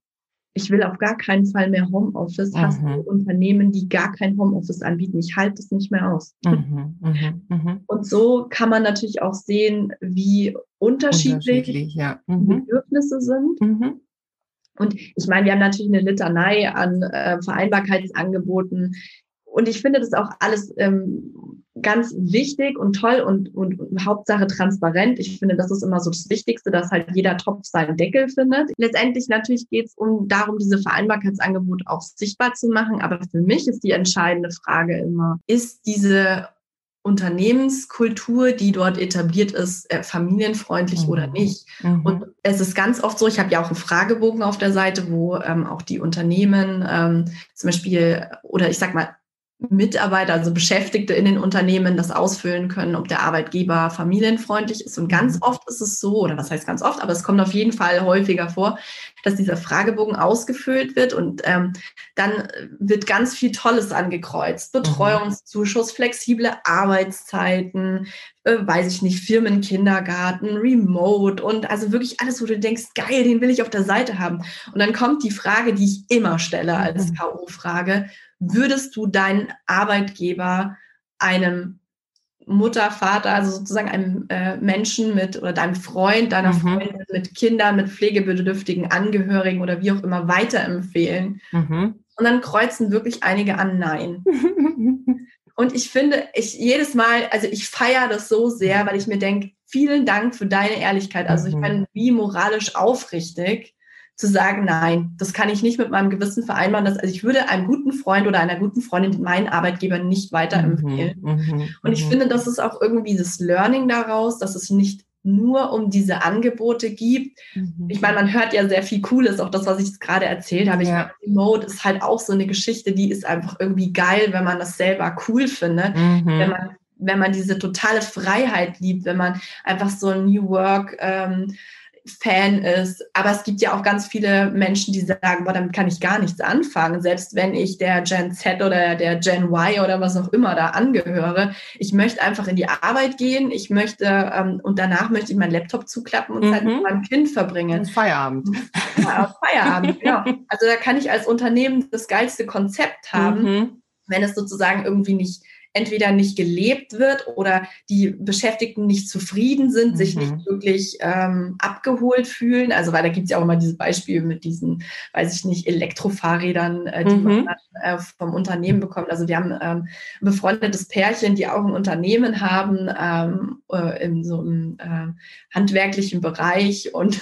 ich will auf gar keinen Fall mehr Homeoffice. Mhm. Hast du Unternehmen, die gar kein Homeoffice anbieten? Ich halte es nicht mehr aus. Mhm. Mhm. mhm. Und so kann man natürlich auch sehen, wie unterschiedlich, unterschiedlich ja. Mhm. Bedürfnisse sind. Und ich meine, wir haben natürlich eine Litanei an äh, Vereinbarkeitsangeboten. Und ich finde das auch alles ähm, ganz wichtig und toll und, und, und Hauptsache transparent. Ich finde, das ist immer so das Wichtigste, dass halt jeder Topf seinen Deckel findet. Letztendlich natürlich geht es um darum, diese Vereinbarkeitsangebote auch sichtbar zu machen. Aber für mich ist die entscheidende Frage immer, ist diese Unternehmenskultur, die dort etabliert ist, äh, familienfreundlich mhm. oder nicht. Mhm. Und es ist ganz oft so, ich habe ja auch einen Fragebogen auf der Seite, wo ähm, auch die Unternehmen ähm, zum Beispiel, oder ich sag mal, Mitarbeiter, also Beschäftigte in den Unternehmen das ausfüllen können, ob der Arbeitgeber familienfreundlich ist. Und ganz mhm. oft ist es so, oder was heißt ganz oft, aber es kommt auf jeden Fall häufiger vor, dass dieser Fragebogen ausgefüllt wird und ähm, dann wird ganz viel Tolles angekreuzt. Mhm. Betreuungszuschuss, flexible Arbeitszeiten, äh, weiß ich nicht, Firmenkindergarten, Remote und also wirklich alles, wo du denkst, geil, den will ich auf der Seite haben. Und dann kommt die Frage, die ich immer stelle als mhm. K.O.-Frage, würdest du deinen Arbeitgeber einem Mutter, Vater, also sozusagen einem äh, Menschen mit oder deinem Freund, deiner mhm. Freundin mit Kindern, mit pflegebedürftigen Angehörigen oder wie auch immer weiterempfehlen. Mhm. Und dann kreuzen wirklich einige an Nein. Und ich finde, ich jedes Mal, also ich feiere das so sehr, weil ich mir denke, vielen Dank für deine Ehrlichkeit. Also ich meine, mhm. wie moralisch aufrichtig zu sagen, nein, das kann ich nicht mit meinem Gewissen vereinbaren. Dass, also ich würde einem guten Freund oder einer guten Freundin meinen Arbeitgeber nicht weiterempfehlen. Mhm, mh, und ich mh. finde, das ist auch irgendwie das Learning daraus, dass es nicht nur um diese Angebote gibt. Mhm. Ich meine, man hört ja sehr viel Cooles, auch das, was ich jetzt gerade erzählt habe. Ja. Ich meine, Remote ist halt auch so eine Geschichte, die ist einfach irgendwie geil, wenn man das selber cool findet. Mhm. Wenn man wenn man diese totale Freiheit liebt, wenn man einfach so ein New Work ähm, Fan ist. Aber es gibt ja auch ganz viele Menschen, die sagen, boah, damit kann ich gar nichts anfangen. Selbst wenn ich der Gen Z oder der Gen Y oder was auch immer da angehöre. Ich möchte einfach in die Arbeit gehen. Ich möchte, ähm, und danach möchte ich meinen Laptop zuklappen und mhm. Zeit mit meinem Kind verbringen. Feierabend. Ja, Feierabend, genau. Also da kann ich als Unternehmen das geilste Konzept haben, mhm. wenn es sozusagen irgendwie nicht entweder nicht gelebt wird oder die Beschäftigten nicht zufrieden sind, mhm. sich nicht mhm. wirklich ähm, abgeholt fühlen. Also weil da gibt es ja auch immer dieses Beispiel mit diesen, weiß ich nicht, Elektrofahrrädern, äh, die mhm. man dann, äh, vom Unternehmen bekommt. Also wir haben ähm, ein befreundetes Pärchen, die auch ein Unternehmen haben ähm, äh, in so einem äh, handwerklichen Bereich und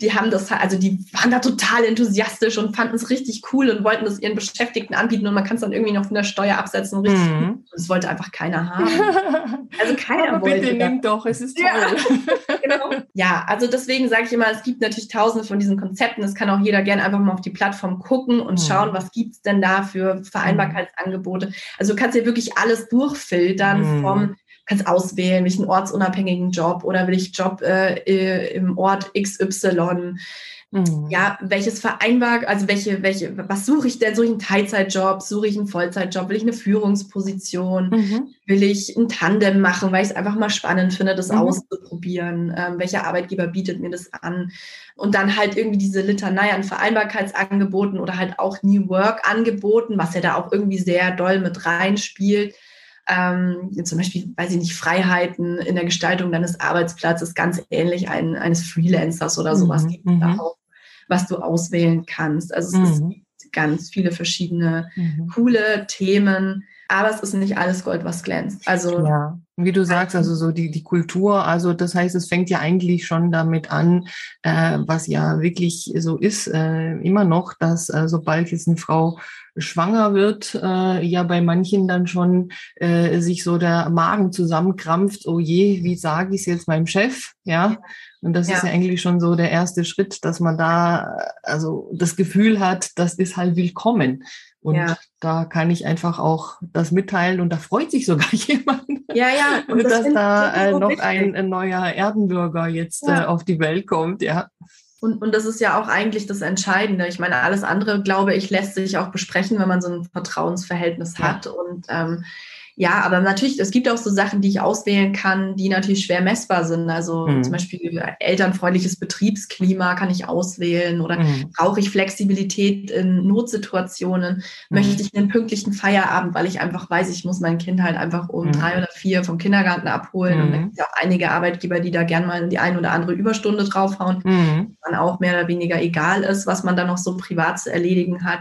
die haben das, also die waren da total enthusiastisch und fanden es richtig cool und wollten das ihren Beschäftigten anbieten und man kann es dann irgendwie noch von der Steuer absetzen. Richtig mhm. Das wollte einfach keiner haben. Also keiner Aber wollte. Bitte nimm doch, es ist toll. Ja, genau. ja also deswegen sage ich immer, es gibt natürlich tausende von diesen Konzepten. Es kann auch jeder gerne einfach mal auf die Plattform gucken und mhm. schauen, was gibt es denn da für Vereinbarkeitsangebote. Also du kannst ja wirklich alles durchfiltern mhm. vom kannst auswählen, will ich einen ortsunabhängigen Job oder will ich Job äh, im Ort XY. Mhm. Ja, welches vereinbar, also welche, welche, was suche ich denn? Suche ich einen Teilzeitjob? Suche ich einen Vollzeitjob? Will ich eine Führungsposition? Mhm. Will ich ein Tandem machen, weil ich es einfach mal spannend finde, das mhm. auszuprobieren? Ähm, welcher Arbeitgeber bietet mir das an? Und dann halt irgendwie diese Litanei an Vereinbarkeitsangeboten oder halt auch New Work Angeboten, was ja da auch irgendwie sehr doll mit reinspielt ähm, zum Beispiel, weiß ich nicht, Freiheiten in der Gestaltung deines Arbeitsplatzes, ganz ähnlich ein, eines Freelancers oder sowas mhm. gibt es da mhm. auch, was du auswählen kannst. Also es mhm. ist ganz viele verschiedene mhm. coole Themen, aber es ist nicht alles Gold, was glänzt. Also ja. Wie du sagst, also so die, die Kultur, also das heißt, es fängt ja eigentlich schon damit an, äh, was ja wirklich so ist, äh, immer noch, dass äh, sobald jetzt eine Frau schwanger wird, äh, ja bei manchen dann schon äh, sich so der Magen zusammenkrampft, oh je, wie sage ich es jetzt meinem Chef, ja. Und das ja. ist ja eigentlich schon so der erste Schritt, dass man da also das Gefühl hat, das ist halt willkommen. Und ja. da kann ich einfach auch das mitteilen und da freut sich sogar jemand. Ja, ja. Und dass da äh, noch ein, ein, neuer Erdenbürger jetzt ja. äh, auf die Welt kommt, ja. Und, und das ist ja auch eigentlich das Entscheidende. Ich meine, alles andere, glaube ich, lässt sich auch besprechen, wenn man so ein Vertrauensverhältnis hat. Und ähm, ja, aber natürlich, es gibt auch so Sachen, die ich auswählen kann, die natürlich schwer messbar sind. Also mhm. zum Beispiel elternfreundliches Betriebsklima kann ich auswählen oder mhm. brauche ich Flexibilität in Notsituationen? Mhm. Möchte ich einen pünktlichen Feierabend, weil ich einfach weiß, ich muss mein Kind halt einfach um mhm. drei oder vier vom Kindergarten abholen. Und da mhm. gibt es auch einige Arbeitgeber, die da gern mal die ein oder andere Überstunde draufhauen, mhm. dann auch mehr oder weniger egal ist, was man dann noch so privat zu erledigen hat.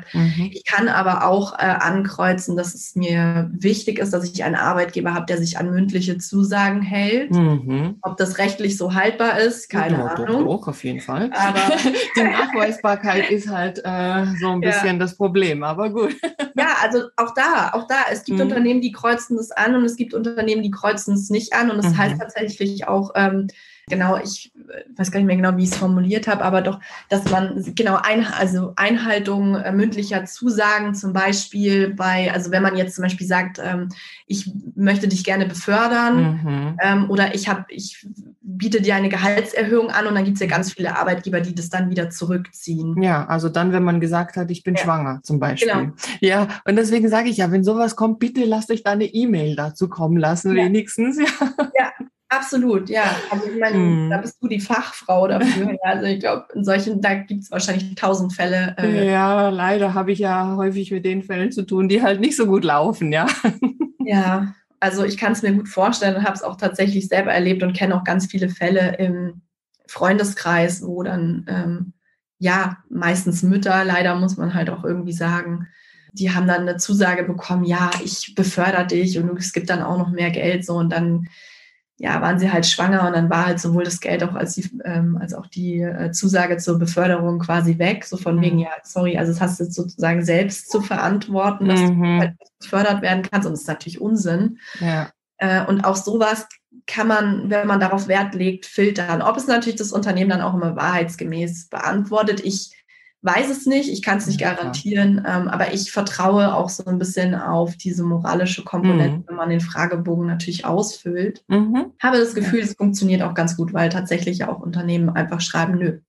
Ich kann aber auch äh, ankreuzen, dass es mir wichtig ist, dass dass ich einen Arbeitgeber habe, der sich an mündliche Zusagen hält. Mhm. Ob das rechtlich so haltbar ist, keine ja, Ahnung. Doch, doch, auf jeden Fall. Aber die Nachweisbarkeit ist halt äh, so ein bisschen ja. das Problem, aber gut. Ja, also auch da, auch da. Es gibt mhm. Unternehmen, die kreuzen das an und es gibt Unternehmen, die kreuzen es nicht an. Und das mhm. heißt tatsächlich auch, ähm, Genau, ich weiß gar nicht mehr genau, wie ich es formuliert habe, aber doch, dass man genau ein, also Einhaltung äh, mündlicher Zusagen zum Beispiel bei, also wenn man jetzt zum Beispiel sagt, ähm, ich möchte dich gerne befördern mhm. ähm, oder ich habe, ich biete dir eine Gehaltserhöhung an und dann gibt es ja ganz viele Arbeitgeber, die das dann wieder zurückziehen. Ja, also dann, wenn man gesagt hat, ich bin ja. schwanger zum Beispiel. Genau. Ja, und deswegen sage ich ja, wenn sowas kommt, bitte lasst euch da eine E-Mail dazu kommen lassen, ja. wenigstens. Ja. ja. Absolut, ja. Also ich meine, mm. da bist du die Fachfrau dafür. also ich glaube, in solchen, da gibt es wahrscheinlich tausend Fälle. Äh, ja, leider habe ich ja häufig mit den Fällen zu tun, die halt nicht so gut laufen, ja. Ja, also ich kann es mir gut vorstellen und habe es auch tatsächlich selber erlebt und kenne auch ganz viele Fälle im Freundeskreis, wo dann ähm, ja meistens Mütter, leider muss man halt auch irgendwie sagen, die haben dann eine Zusage bekommen, ja, ich befördere dich und es gibt dann auch noch mehr Geld so und dann ja, waren sie halt schwanger und dann war halt sowohl das Geld auch als, die, ähm, als auch die äh, Zusage zur Beförderung quasi weg. So von mhm. wegen, ja, sorry, also es hast du sozusagen selbst zu verantworten, dass mhm. du halt befördert werden kannst. Und das ist natürlich Unsinn. Ja. Äh, und auch sowas kann man, wenn man darauf Wert legt, filtern. Ob es natürlich das Unternehmen dann auch immer wahrheitsgemäß beantwortet. Ich weiß es nicht, ich kann es nicht garantieren, ähm, aber ich vertraue auch so ein bisschen auf diese moralische Komponente, mhm. wenn man den Fragebogen natürlich ausfüllt. Mhm. Habe das Gefühl, es funktioniert auch ganz gut, weil tatsächlich auch Unternehmen einfach schreiben, nö.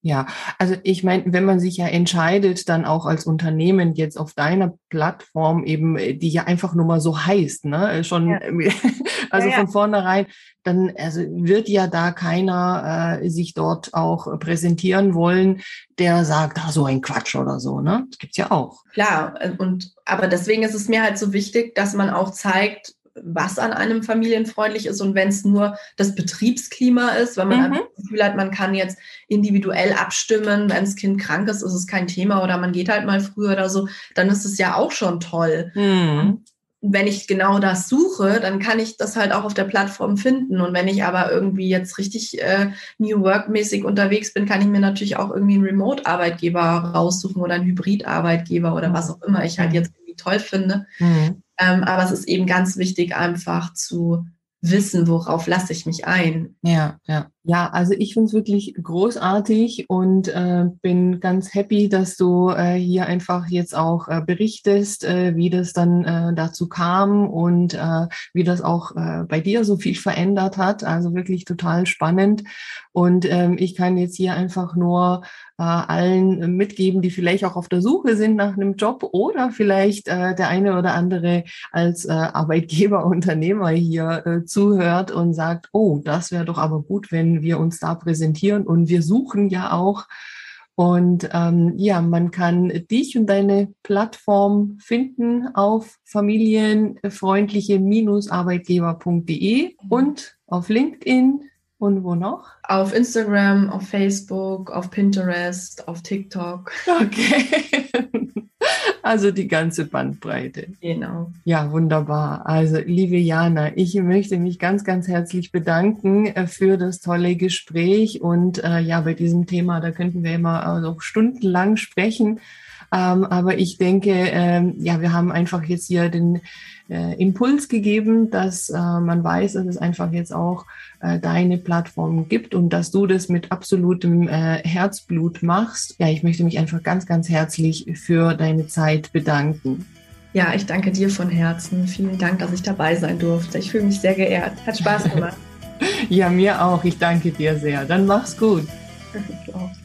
Ja, also ich meine, wenn man sich ja entscheidet, dann auch als Unternehmen jetzt auf deiner Plattform eben, die ja einfach nur mal so heißt, ne, schon, ja. also ja, ja. von vornherein, dann also wird ja da keiner äh, sich dort auch präsentieren wollen, der sagt, ah, so ein Quatsch oder so, ne? Das gibt's ja auch. Klar, und aber deswegen ist es mir halt so wichtig, dass man auch zeigt, was an einem familienfreundlich ist und wenn es nur das Betriebsklima ist, wenn man mhm. das Gefühl hat, man kann jetzt individuell abstimmen, wenn das Kind krank ist, ist es kein Thema oder man geht halt mal früher oder so, dann ist es ja auch schon toll. Mhm. Wenn ich genau das suche, dann kann ich das halt auch auf der Plattform finden. Und wenn ich aber irgendwie jetzt richtig äh, New Work-mäßig unterwegs bin, kann ich mir natürlich auch irgendwie einen Remote-Arbeitgeber raussuchen oder einen Hybrid-Arbeitgeber oder was auch immer ich halt jetzt irgendwie toll finde. Mhm. Ähm, aber es ist eben ganz wichtig, einfach zu wissen, worauf lasse ich mich ein. Ja, ja. Ja, also ich finde es wirklich großartig und äh, bin ganz happy, dass du äh, hier einfach jetzt auch äh, berichtest, äh, wie das dann äh, dazu kam und äh, wie das auch bei dir so viel verändert hat. Also wirklich total spannend. Und ähm, ich kann jetzt hier einfach nur allen mitgeben, die vielleicht auch auf der Suche sind nach einem Job oder vielleicht äh, der eine oder andere als äh, Arbeitgeber, Unternehmer hier äh, zuhört und sagt, oh, das wäre doch aber gut, wenn wir uns da präsentieren. Und wir suchen ja auch. Und ähm, ja, man kann dich und deine Plattform finden auf familienfreundliche-arbeitgeber.de und auf LinkedIn und wo noch? Auf Instagram, auf Facebook, auf Pinterest, auf TikTok. Okay. Also die ganze Bandbreite. Genau. Ja, wunderbar. Also, liebe Jana, ich möchte mich ganz, ganz herzlich bedanken äh, für das tolle Gespräch. Und äh, ja, bei diesem Thema, da könnten wir immer also stundenlang sprechen. Ähm, aber ich denke, ähm, ja, wir haben einfach jetzt hier den äh, Impuls gegeben, dass äh, man weiß, dass es einfach jetzt auch äh, deine Plattform gibt und dass du das mit absolutem äh, Herzblut machst. Ja, ich möchte mich einfach ganz, ganz herzlich für deine Zeit bedanken. Ja, ich danke dir von Herzen. Vielen Dank, dass ich dabei sein durfte. Ich fühle mich sehr geehrt. Hat Spaß gemacht. ja, mir auch. Ich danke dir sehr. Dann mach's gut.